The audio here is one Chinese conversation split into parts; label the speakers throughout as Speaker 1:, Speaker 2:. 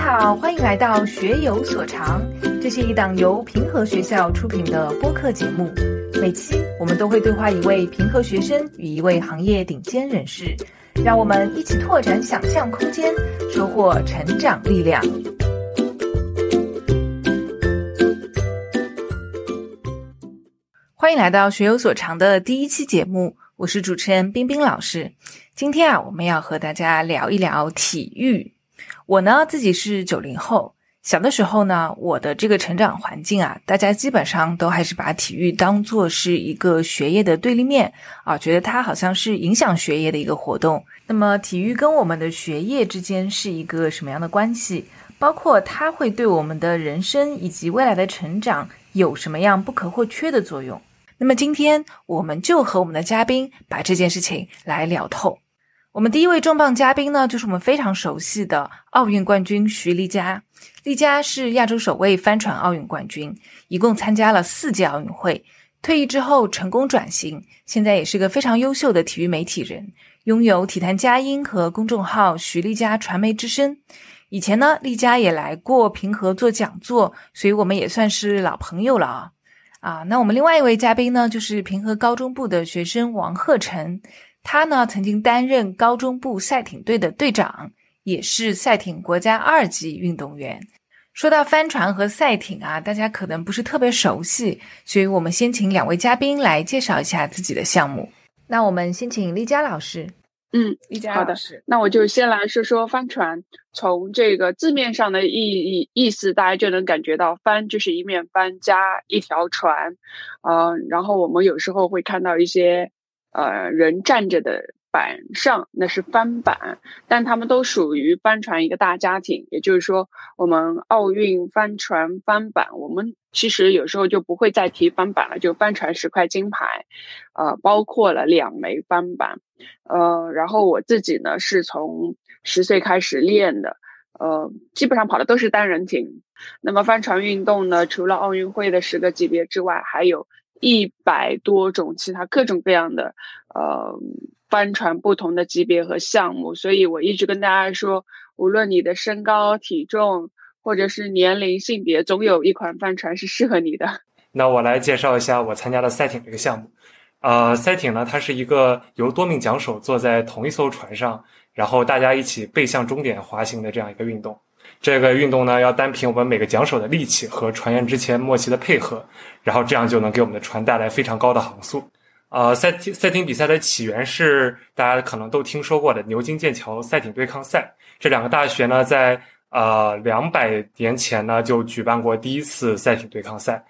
Speaker 1: 好，欢迎来到学有所长，这是一档由平和学校出品的播客节目。每期我们都会对话一位平和学生与一位行业顶尖人士，让我们一起拓展想象空间，收获成长力量。欢迎来到学有所长的第一期节目，我是主持人冰冰老师。今天啊，我们要和大家聊一聊体育。我呢自己是九零后，小的时候呢，我的这个成长环境啊，大家基本上都还是把体育当做是一个学业的对立面啊，觉得它好像是影响学业的一个活动。那么，体育跟我们的学业之间是一个什么样的关系？包括它会对我们的人生以及未来的成长有什么样不可或缺的作用？那么今天我们就和我们的嘉宾把这件事情来聊透。我们第一位重磅嘉宾呢，就是我们非常熟悉的奥运冠军徐丽佳。丽佳是亚洲首位帆船奥运冠军，一共参加了四届奥运会。退役之后成功转型，现在也是个非常优秀的体育媒体人，拥有体坛佳音和公众号徐丽佳传媒之声。以前呢，丽佳也来过平和做讲座，所以我们也算是老朋友了啊。啊，那我们另外一位嘉宾呢，就是平和高中部的学生王鹤成。他呢曾经担任高中部赛艇队的队长，也是赛艇国家二级运动员。说到帆船和赛艇啊，大家可能不是特别熟悉，所以我们先请两位嘉宾来介绍一下自己的项目。那我们先请丽佳老师。
Speaker 2: 嗯，
Speaker 1: 丽佳
Speaker 2: 好的，那我就先来说说帆船。从这个字面上的意义意思，大家就能感觉到，帆就是一面帆加一条船，呃，然后我们有时候会看到一些。呃，人站着的板上那是帆板，但他们都属于帆船一个大家庭。也就是说，我们奥运帆船帆板，我们其实有时候就不会再提帆板了，就帆船十块金牌，呃，包括了两枚帆板。呃，然后我自己呢是从十岁开始练的，呃，基本上跑的都是单人艇。那么帆船运动呢，除了奥运会的十个级别之外，还有。一百多种其他各种各样的呃帆船不同的级别和项目，所以我一直跟大家说，无论你的身高、体重或者是年龄、性别，总有一款帆船是适合你的。
Speaker 3: 那我来介绍一下我参加的赛艇这个项目。呃，赛艇呢，它是一个由多名桨手坐在同一艘船上，然后大家一起背向终点滑行的这样一个运动。这个运动呢，要单凭我们每个桨手的力气和船员之前默契的配合，然后这样就能给我们的船带来非常高的航速。呃，赛艇赛艇比赛的起源是大家可能都听说过的牛津剑桥赛艇对抗赛。这两个大学呢，在呃两百年前呢就举办过第一次赛艇对抗赛。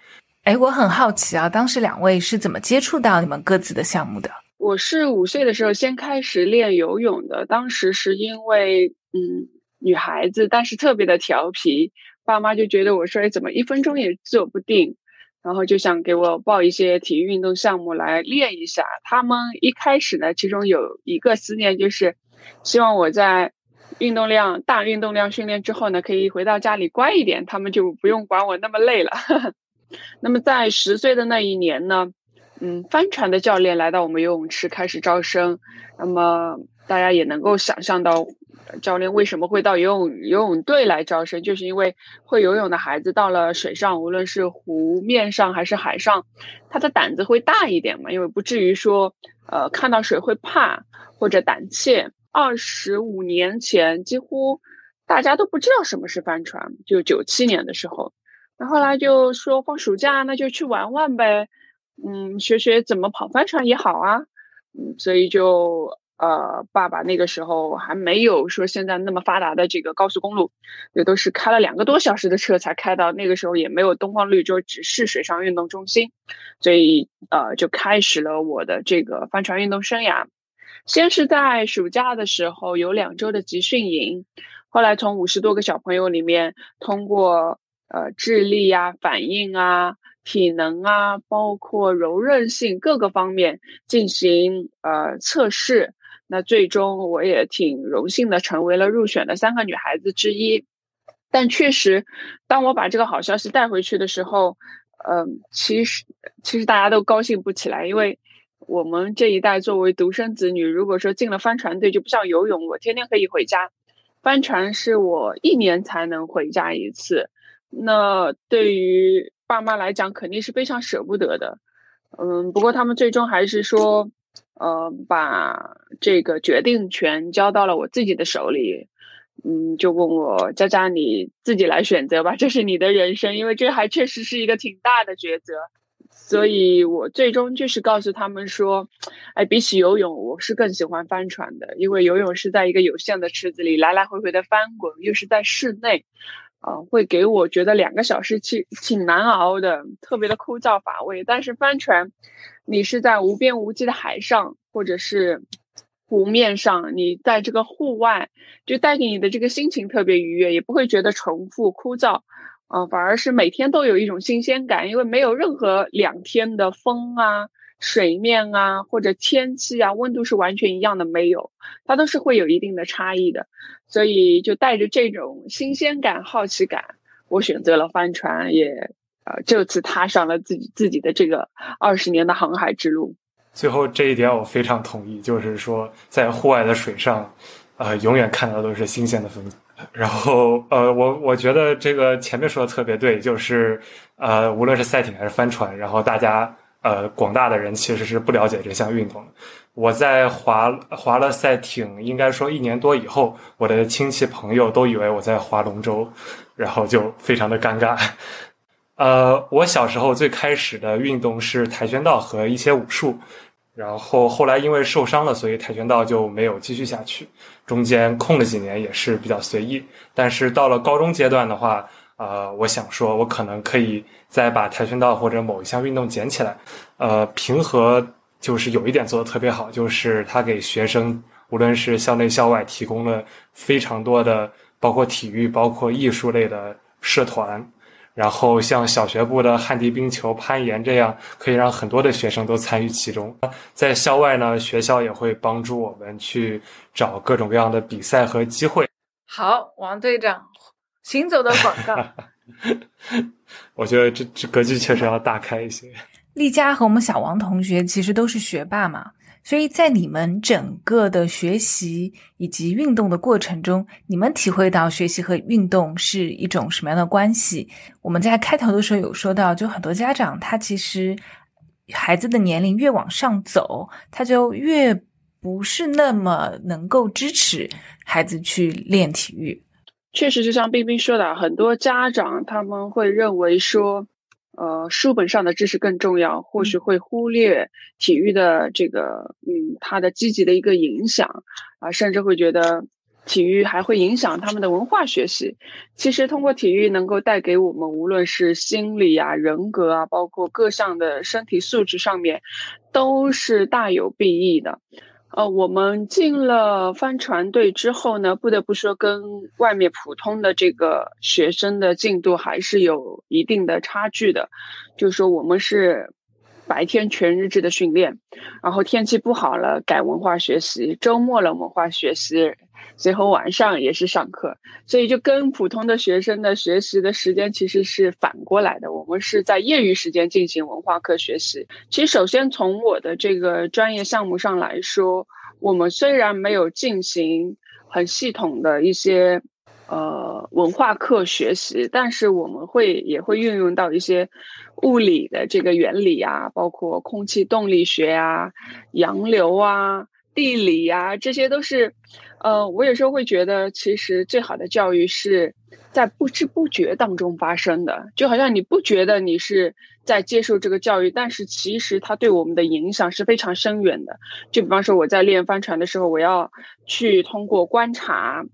Speaker 1: 哎，我很好奇啊，当时两位是怎么接触到你们各自的项目的？
Speaker 2: 我是五岁的时候先开始练游泳的，当时是因为嗯。女孩子，但是特别的调皮，爸妈就觉得我说，哎，怎么一分钟也坐不定，然后就想给我报一些体育运动项目来练一下。他们一开始呢，其中有一个思念就是，希望我在运动量大运动量训练之后呢，可以回到家里乖一点，他们就不用管我那么累了。那么在十岁的那一年呢，嗯，帆船的教练来到我们游泳池开始招生，那么大家也能够想象到。教练为什么会到游泳游泳队来招生？就是因为会游泳的孩子到了水上，无论是湖面上还是海上，他的胆子会大一点嘛，因为不至于说呃看到水会怕或者胆怯。二十五年前，几乎大家都不知道什么是帆船，就九七年的时候，那后来就说放暑假那就去玩玩呗，嗯，学学怎么跑帆船也好啊，嗯，所以就。呃，爸爸那个时候还没有说现在那么发达的这个高速公路，也都是开了两个多小时的车才开到。那个时候也没有东方绿洲，只是水上运动中心，所以呃，就开始了我的这个帆船运动生涯。先是在暑假的时候有两周的集训营，后来从五十多个小朋友里面通过呃智力啊、反应啊。体能啊，包括柔韧性各个方面进行呃测试。那最终我也挺荣幸的，成为了入选的三个女孩子之一。但确实，当我把这个好消息带回去的时候，嗯，其实其实大家都高兴不起来，因为我们这一代作为独生子女，如果说进了帆船队，就不像游泳，我天天可以回家。帆船是我一年才能回家一次，那对于爸妈来讲肯定是非常舍不得的。嗯，不过他们最终还是说，呃，把这个决定权交到了我自己的手里。嗯，就问我佳佳，你自己来选择吧，这是你的人生，因为这还确实是一个挺大的抉择。所以我最终就是告诉他们说，哎，比起游泳，我是更喜欢帆船的，因为游泳是在一个有限的池子里来来回回的翻滚，又是在室内，啊，会给我觉得两个小时挺挺难熬的，特别的枯燥乏味。但是帆船，你是在无边无际的海上，或者是湖面上，你在这个户外，就带给你的这个心情特别愉悦，也不会觉得重复枯燥。啊，反而是每天都有一种新鲜感，因为没有任何两天的风啊、水面啊或者天气啊、温度是完全一样的，没有，它都是会有一定的差异的。所以就带着这种新鲜感、好奇感，我选择了帆船，也呃这次踏上了自己自己的这个二十年的航海之路。
Speaker 3: 最后这一点我非常同意，就是说在户外的水上，呃，永远看到都是新鲜的风景。然后，呃，我我觉得这个前面说的特别对，就是，呃，无论是赛艇还是帆船，然后大家，呃，广大的人其实是不了解这项运动的。我在滑滑了赛艇，应该说一年多以后，我的亲戚朋友都以为我在划龙舟，然后就非常的尴尬。呃，我小时候最开始的运动是跆拳道和一些武术。然后后来因为受伤了，所以跆拳道就没有继续下去。中间空了几年也是比较随意。但是到了高中阶段的话，呃，我想说，我可能可以再把跆拳道或者某一项运动捡起来。呃，平和就是有一点做的特别好，就是他给学生无论是校内校外提供了非常多的，包括体育、包括艺术类的社团。然后像小学部的旱地冰球、攀岩这样，可以让很多的学生都参与其中。在校外呢，学校也会帮助我们去找各种各样的比赛和机会。
Speaker 1: 好，王队长，行走的广告。
Speaker 3: 我觉得这这格局确实要大开一些。
Speaker 1: 丽佳和我们小王同学其实都是学霸嘛。所以在你们整个的学习以及运动的过程中，你们体会到学习和运动是一种什么样的关系？我们在开头的时候有说到，就很多家长他其实孩子的年龄越往上走，他就越不是那么能够支持孩子去练体育。
Speaker 2: 确实，就像冰冰说的，很多家长他们会认为说。呃，书本上的知识更重要，或许会忽略体育的这个，嗯，它的积极的一个影响啊，甚至会觉得体育还会影响他们的文化学习。其实，通过体育能够带给我们，无论是心理啊、人格啊，包括各项的身体素质上面，都是大有裨益的。呃，我们进了帆船队之后呢，不得不说，跟外面普通的这个学生的进度还是有一定的差距的。就是说，我们是白天全日制的训练，然后天气不好了改文化学习，周末了文化学习。随后晚上也是上课，所以就跟普通的学生的学习的时间其实是反过来的。我们是在业余时间进行文化课学习。其实，首先从我的这个专业项目上来说，我们虽然没有进行很系统的一些呃文化课学习，但是我们会也会运用到一些物理的这个原理啊，包括空气动力学啊、洋流啊。地理啊，这些都是，呃，我有时候会觉得，其实最好的教育是在不知不觉当中发生的，就好像你不觉得你是在接受这个教育，但是其实它对我们的影响是非常深远的。就比方说，我在练帆船的时候，我要去通过观察，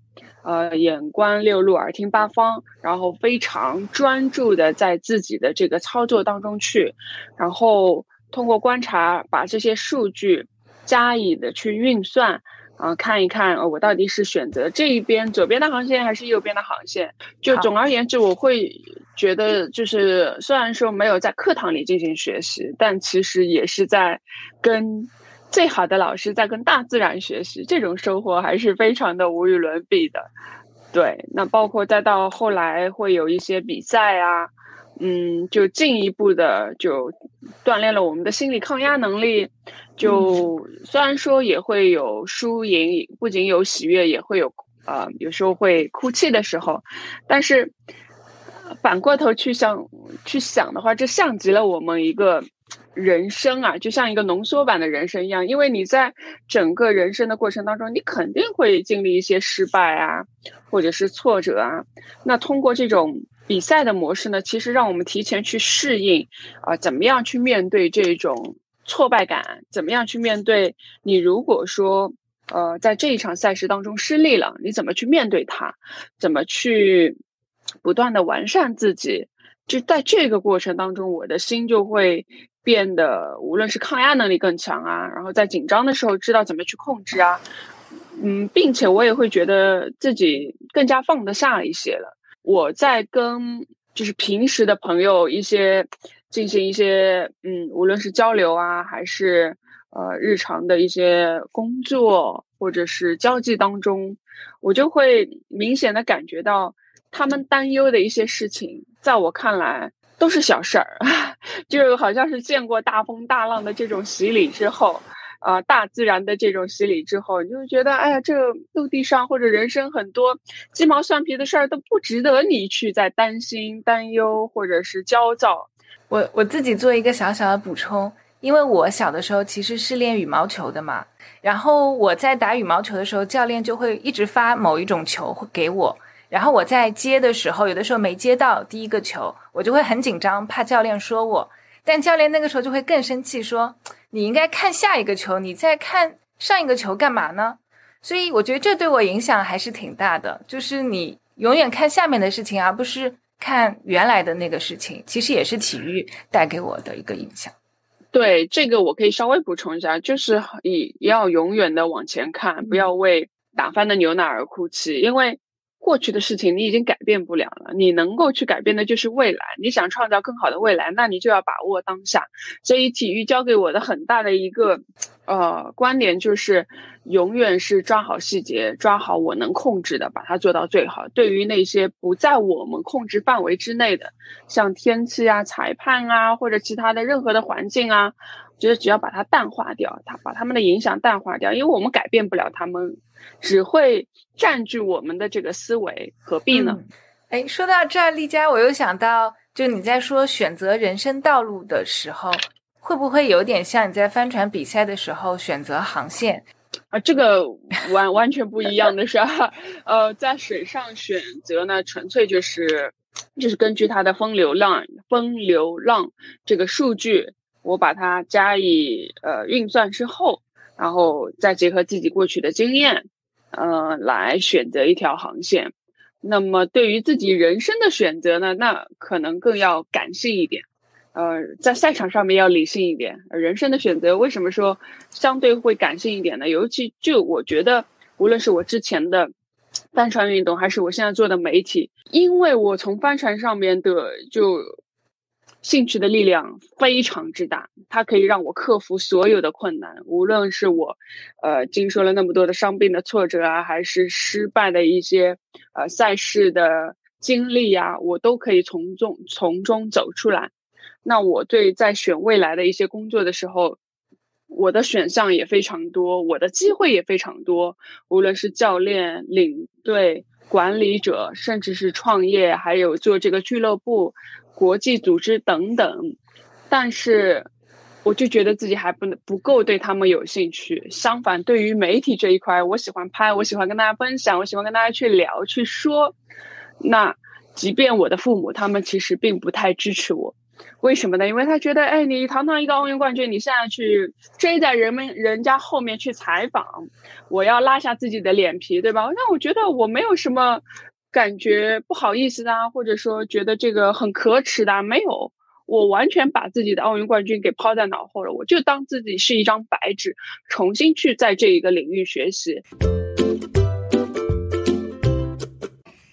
Speaker 2: 呃，眼观六路，耳听八方，然后非常专注的在自己的这个操作当中去，然后通过观察把这些数据。加以的去运算，啊，看一看，我到底是选择这一边左边的航线还是右边的航线？就总而言之，我会觉得，就是虽然说没有在课堂里进行学习，但其实也是在跟最好的老师在跟大自然学习，这种收获还是非常的无与伦比的。对，那包括再到后来会有一些比赛啊。嗯，就进一步的就锻炼了我们的心理抗压能力。就虽然说也会有输赢，不仅有喜悦，也会有啊，有时候会哭泣的时候，但是反过头去想去想的话，这像极了我们一个人生啊，就像一个浓缩版的人生一样。因为你在整个人生的过程当中，你肯定会经历一些失败啊，或者是挫折啊。那通过这种比赛的模式呢，其实让我们提前去适应啊，怎么样去面对这种挫败感？怎么样去面对你？如果说呃，在这一场赛事当中失利了，你怎么去面对它？怎么去不断的完善自己？就在这个过程当中，我的心就会变得，无论是抗压能力更强啊，然后在紧张的时候知道怎么去控制啊，嗯，并且我也会觉得自己更加放得下一些了。我在跟就是平时的朋友一些进行一些嗯，无论是交流啊，还是。呃，日常的一些工作或者是交际当中，我就会明显的感觉到他们担忧的一些事情，在我看来都是小事儿，就好像是见过大风大浪的这种洗礼之后，啊，大自然的这种洗礼之后，你就觉得，哎呀，这陆地上或者人生很多鸡毛蒜皮的事儿都不值得你去再担心、担忧或者是焦躁。
Speaker 1: 我我自己做一个小小的补充。因为我小的时候其实是练羽毛球的嘛，然后我在打羽毛球的时候，教练就会一直发某一种球给我，然后我在接的时候，有的时候没接到第一个球，我就会很紧张，怕教练说我，但教练那个时候就会更生气，说你应该看下一个球，你在看上一个球干嘛呢？所以我觉得这对我影响还是挺大的，就是你永远看下面的事情，而不是看原来的那个事情，其实也是体育带给我的一个影响。
Speaker 2: 对这个，我可以稍微补充一下，就是以要永远的往前看，不要为打翻的牛奶而哭泣，因为过去的事情你已经改变不了了，你能够去改变的就是未来。你想创造更好的未来，那你就要把握当下。所以，体育教给我的很大的一个呃观点就是。永远是抓好细节，抓好我能控制的，把它做到最好。对于那些不在我们控制范围之内的，像天气啊、裁判啊，或者其他的任何的环境啊，我觉得只要把它淡化掉，它把他们的影响淡化掉，因为我们改变不了他们，只会占据我们的这个思维，何必呢？
Speaker 1: 哎，说到这儿，丽佳，我又想到，就你在说选择人生道路的时候，会不会有点像你在帆船比赛的时候选择航线？
Speaker 2: 啊，这个完完全不一样的是，呃，在水上选择呢，纯粹就是就是根据它的风流浪、风流浪这个数据，我把它加以呃运算之后，然后再结合自己过去的经验，呃，来选择一条航线。那么对于自己人生的选择呢，那可能更要感性一点。呃，在赛场上面要理性一点，人生的选择为什么说相对会感性一点呢？尤其就我觉得，无论是我之前的帆船运动，还是我现在做的媒体，因为我从帆船上面的就兴趣的力量非常之大，它可以让我克服所有的困难，无论是我呃经受了那么多的伤病的挫折啊，还是失败的一些呃赛事的经历呀，我都可以从中从中走出来。那我对在选未来的一些工作的时候，我的选项也非常多，我的机会也非常多。无论是教练、领队、管理者，甚至是创业，还有做这个俱乐部、国际组织等等。但是，我就觉得自己还不能不够对他们有兴趣。相反，对于媒体这一块，我喜欢拍，我喜欢跟大家分享，我喜欢跟大家去聊、去说。那即便我的父母，他们其实并不太支持我。为什么呢？因为他觉得，哎，你堂堂一个奥运冠军，你现在去追在人们人家后面去采访，我要拉下自己的脸皮，对吧？那我觉得我没有什么感觉不好意思的，或者说觉得这个很可耻的，没有，我完全把自己的奥运冠军给抛在脑后了，我就当自己是一张白纸，重新去在这一个领域学习。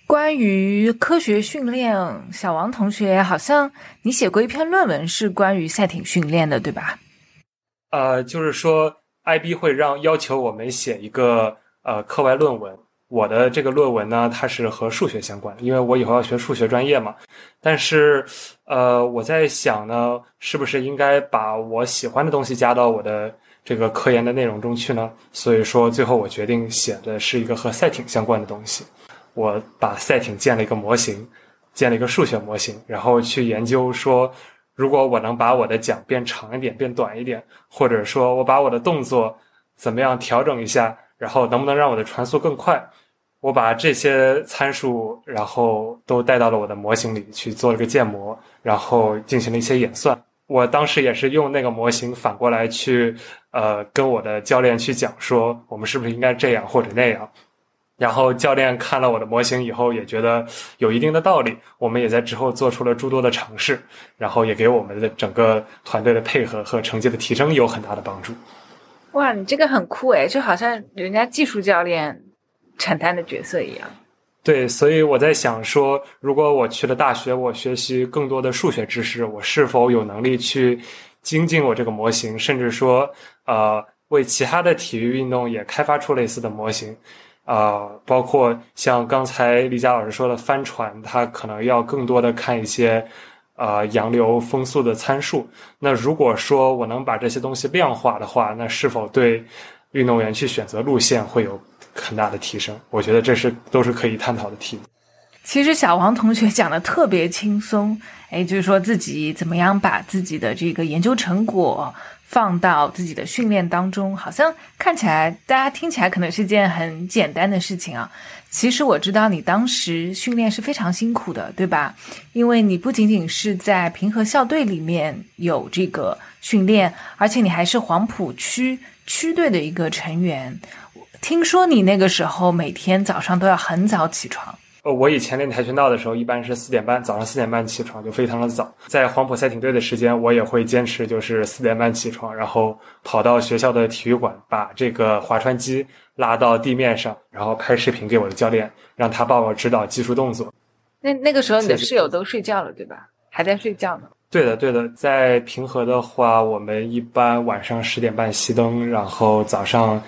Speaker 1: 关于科学训练，小王同学好像你写过一篇论文，是关于赛艇训练的，对吧？
Speaker 3: 呃，就是说，IB 会让要求我们写一个呃课外论文。我的这个论文呢，它是和数学相关，因为我以后要学数学专业嘛。但是，呃，我在想呢，是不是应该把我喜欢的东西加到我的这个科研的内容中去呢？所以说，最后我决定写的是一个和赛艇相关的东西。我把赛艇建了一个模型，建了一个数学模型，然后去研究说，如果我能把我的桨变长一点、变短一点，或者说我把我的动作怎么样调整一下，然后能不能让我的船速更快？我把这些参数，然后都带到了我的模型里去做了个建模，然后进行了一些演算。我当时也是用那个模型反过来去，呃，跟我的教练去讲说，我们是不是应该这样或者那样。然后教练看了我的模型以后，也觉得有一定的道理。我们也在之后做出了诸多的尝试，然后也给我们的整个团队的配合和成绩的提升有很大的帮助。
Speaker 1: 哇，你这个很酷诶，就好像人家技术教练承担的角色一样。
Speaker 3: 对，所以我在想说，如果我去了大学，我学习更多的数学知识，我是否有能力去精进我这个模型，甚至说，呃，为其他的体育运动也开发出类似的模型，啊，包括像刚才李佳老师说的帆船，它可能要更多的看一些，呃，洋流、风速的参数。那如果说我能把这些东西量化的话，那是否对运动员去选择路线会有？很大的提升，我觉得这是都是可以探讨的题目。
Speaker 1: 其实小王同学讲的特别轻松，哎，就是说自己怎么样把自己的这个研究成果放到自己的训练当中，好像看起来大家听起来可能是件很简单的事情啊。其实我知道你当时训练是非常辛苦的，对吧？因为你不仅仅是在平和校队里面有这个训练，而且你还是黄埔区区队的一个成员。听说你那个时候每天早上都要很早起床。
Speaker 3: 呃，我以前练跆拳道的时候，一般是四点半，早上四点半起床就非常的早。在黄埔赛艇队的时间，我也会坚持就是四点半起床，然后跑到学校的体育馆，把这个划船机拉到地面上，然后拍视频给我的教练，让他帮我指导技术动作。
Speaker 1: 那那个时候你的室友都睡觉了，对吧？还在睡觉呢。
Speaker 3: 对的，对的。在平和的话，我们一般晚上十点半熄灯，然后早上。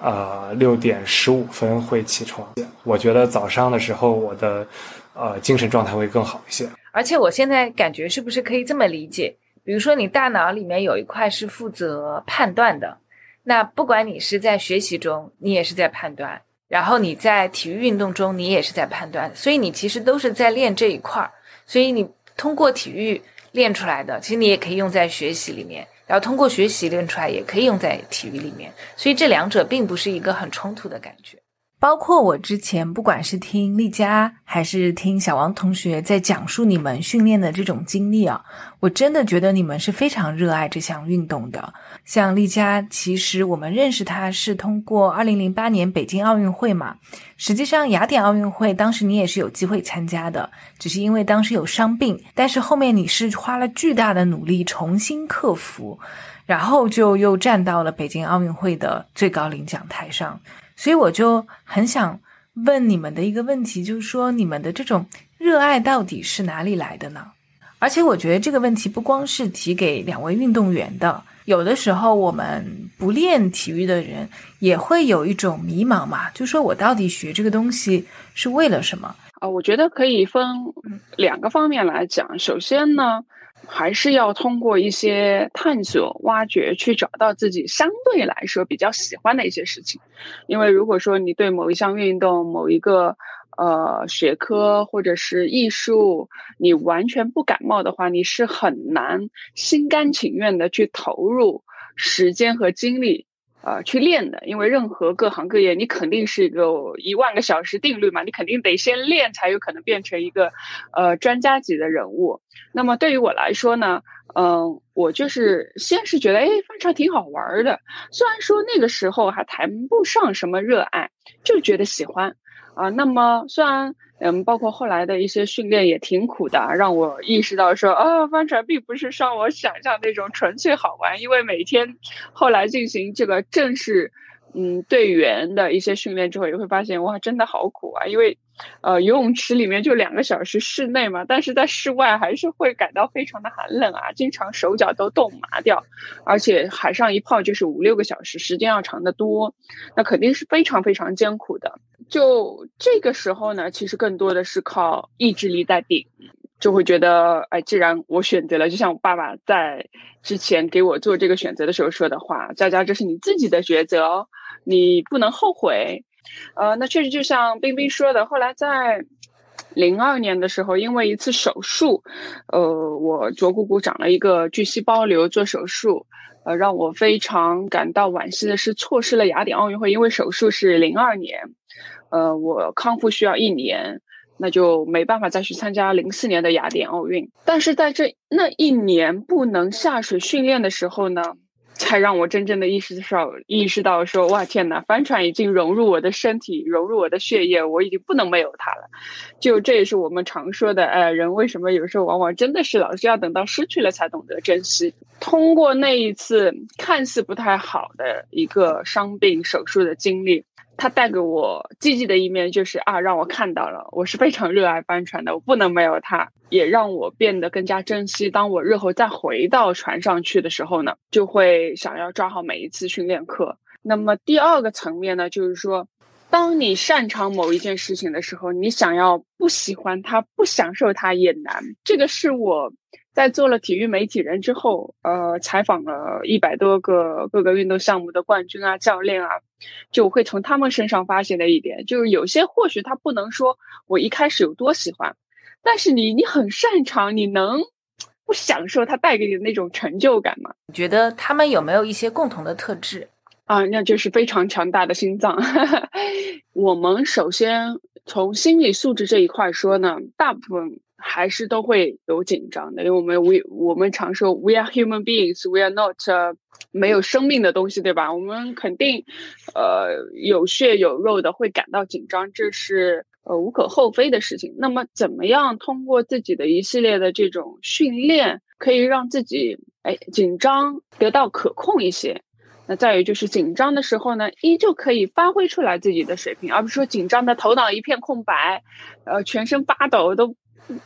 Speaker 3: 呃，六点十五分会起床。我觉得早上的时候，我的呃精神状态会更好一些。
Speaker 1: 而且我现在感觉，是不是可以这么理解？比如说，你大脑里面有一块是负责判断的，那不管你是在学习中，你也是在判断；然后你在体育运动中，你也是在判断。所以你其实都是在练这一块儿。所以你通过体育练出来的，其实你也可以用在学习里面。然后通过学习练出来，也可以用在体育里面，所以这两者并不是一个很冲突的感觉。包括我之前，不管是听丽佳还是听小王同学在讲述你们训练的这种经历啊，我真的觉得你们是非常热爱这项运动的。像丽佳，其实我们认识她是通过二零零八年北京奥运会嘛。实际上雅典奥运会当时你也是有机会参加的，只是因为当时有伤病，但是后面你是花了巨大的努力重新克服，然后就又站到了北京奥运会的最高领奖台上。所以我就很想问你们的一个问题，就是说你们的这种热爱到底是哪里来的呢？而且我觉得这个问题不光是提给两位运动员的，有的时候我们不练体育的人也会有一种迷茫嘛，就说我到底学这个东西是为了什么？
Speaker 2: 啊，我觉得可以分两个方面来讲。首先呢。还是要通过一些探索、挖掘，去找到自己相对来说比较喜欢的一些事情。因为如果说你对某一项运动、某一个呃学科或者是艺术，你完全不感冒的话，你是很难心甘情愿的去投入时间和精力。呃，去练的，因为任何各行各业，你肯定是一个一万个小时定律嘛，你肯定得先练，才有可能变成一个呃专家级的人物。那么对于我来说呢，嗯，我就是先是觉得，哎，翻船挺好玩的，虽然说那个时候还谈不上什么热爱，就觉得喜欢啊。那么虽然。嗯，包括后来的一些训练也挺苦的，让我意识到说，啊，帆船并不是像我想象那种纯粹好玩。因为每天后来进行这个正式，嗯，队员的一些训练之后，也会发现，哇，真的好苦啊！因为，呃，游泳池里面就两个小时室内嘛，但是在室外还是会感到非常的寒冷啊，经常手脚都冻麻掉，而且海上一泡就是五六个小时，时间要长得多，那肯定是非常非常艰苦的。就这个时候呢，其实更多的是靠意志力在顶。就会觉得，哎，既然我选择了，就像我爸爸在之前给我做这个选择的时候说的话：“佳佳，这是你自己的抉择，你不能后悔。”呃，那确实就像冰冰说的，后来在零二年的时候，因为一次手术，呃，我左股骨长了一个巨细胞瘤，做手术，呃，让我非常感到惋惜的是，错失了雅典奥运会，因为手术是零二年，呃，我康复需要一年。那就没办法再去参加零四年的雅典奥运，但是在这那一年不能下水训练的时候呢，才让我真正的意识到意识到说，哇天呐，帆船已经融入我的身体，融入我的血液，我已经不能没有它了。就这也是我们常说的，呃，人为什么有时候往往真的是老是要等到失去了才懂得珍惜。通过那一次看似不太好的一个伤病手术的经历。他带给我积极的一面，就是啊，让我看到了我是非常热爱帆船的，我不能没有它，也让我变得更加珍惜。当我日后再回到船上去的时候呢，就会想要抓好每一次训练课。那么第二个层面呢，就是说，当你擅长某一件事情的时候，你想要不喜欢它、不享受它也难。这个是我。在做了体育媒体人之后，呃，采访了一百多个各个运动项目的冠军啊、教练啊，就会从他们身上发现的一点，就是有些或许他不能说我一开始有多喜欢，但是你你很擅长，你能不享受他带给你的那种成就感吗？
Speaker 1: 你觉得他们有没有一些共同的特质
Speaker 2: 啊？那就是非常强大的心脏。我们首先从心理素质这一块说呢，大部分。还是都会有紧张的，因为我们 we 我们常说 we are human beings, we are not 没有生命的东西，对吧？我们肯定呃有血有肉的会感到紧张，这是呃无可厚非的事情。那么怎么样通过自己的一系列的这种训练，可以让自己哎紧张得到可控一些？那再有就是紧张的时候呢，依旧可以发挥出来自己的水平，而不是说紧张的头脑一片空白，呃全身发抖都。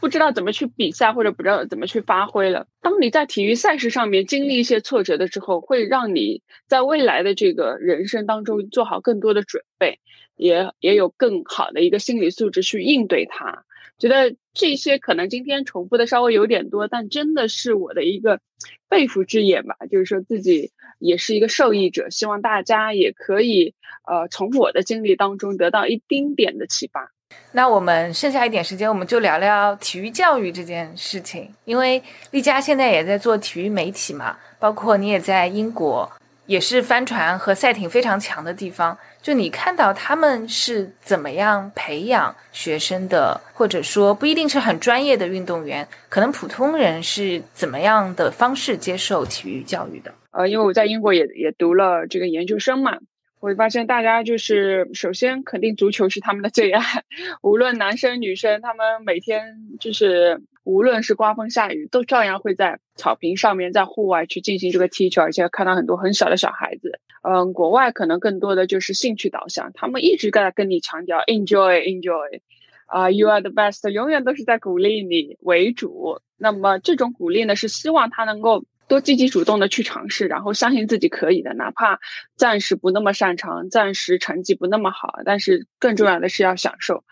Speaker 2: 不知道怎么去比赛，或者不知道怎么去发挥了。当你在体育赛事上面经历一些挫折的时候，会让你在未来的这个人生当中做好更多的准备，也也有更好的一个心理素质去应对它。觉得这些可能今天重复的稍微有点多，但真的是我的一个肺腑之言吧。就是说自己也是一个受益者，希望大家也可以呃从我的经历当中得到一丁点的启发。
Speaker 1: 那我们剩下一点时间，我们就聊聊体育教育这件事情。因为丽佳现在也在做体育媒体嘛，包括你也在英国，也是帆船和赛艇非常强的地方。就你看到他们是怎么样培养学生的，或者说不一定是很专业的运动员，可能普通人是怎么样的方式接受体育教育的？
Speaker 2: 呃，因为我在英国也也读了这个研究生嘛。我发现，大家就是首先肯定足球是他们的最爱，无论男生女生，他们每天就是无论是刮风下雨，都照样会在草坪上面，在户外去进行这个踢球，而且看到很多很小的小孩子。嗯，国外可能更多的就是兴趣导向，他们一直在跟你强调 enjoy enjoy，啊，you are the best，永远都是在鼓励你为主。那么这种鼓励呢，是希望他能够。多积极主动的去尝试，然后相信自己可以的，哪怕暂时不那么擅长，暂时成绩不那么好，但是更重要的是要享受。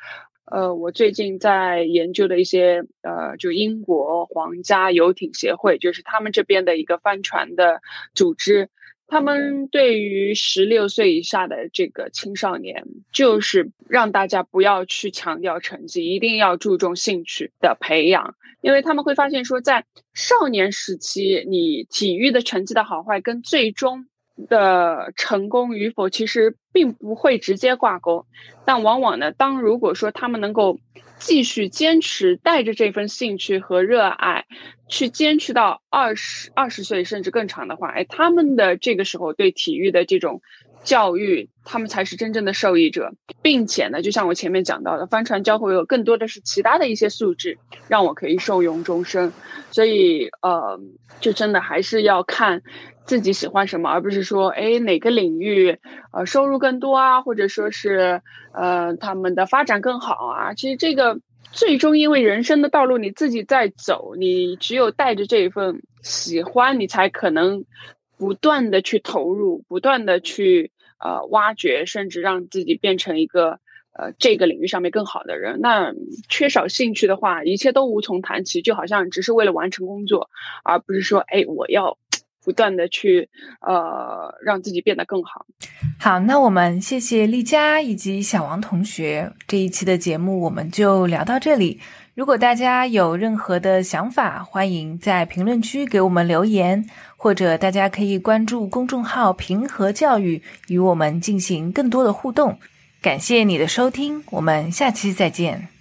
Speaker 2: 呃，我最近在研究的一些呃，就英国皇家游艇协会，就是他们这边的一个帆船的组织。他们对于十六岁以下的这个青少年，就是让大家不要去强调成绩，一定要注重兴趣的培养，因为他们会发现说，在少年时期，你体育的成绩的好坏跟最终的成功与否，其实并不会直接挂钩，但往往呢，当如果说他们能够。继续坚持，带着这份兴趣和热爱，去坚持到二十二十岁甚至更长的话，哎，他们的这个时候对体育的这种教育，他们才是真正的受益者，并且呢，就像我前面讲到的，帆船教会我更多的是其他的一些素质，让我可以受用终生。所以，呃，就真的还是要看。自己喜欢什么，而不是说，哎，哪个领域，呃，收入更多啊，或者说是，呃，他们的发展更好啊。其实这个最终，因为人生的道路你自己在走，你只有带着这一份喜欢，你才可能不断的去投入，不断的去呃挖掘，甚至让自己变成一个呃这个领域上面更好的人。那缺少兴趣的话，一切都无从谈起，就好像只是为了完成工作，而不是说哎我要。不断的去呃让自己变得更好。
Speaker 1: 好，那我们谢谢丽佳以及小王同学。这一期的节目我们就聊到这里。如果大家有任何的想法，欢迎在评论区给我们留言，或者大家可以关注公众号“平和教育”，与我们进行更多的互动。感谢你的收听，我们下期再见。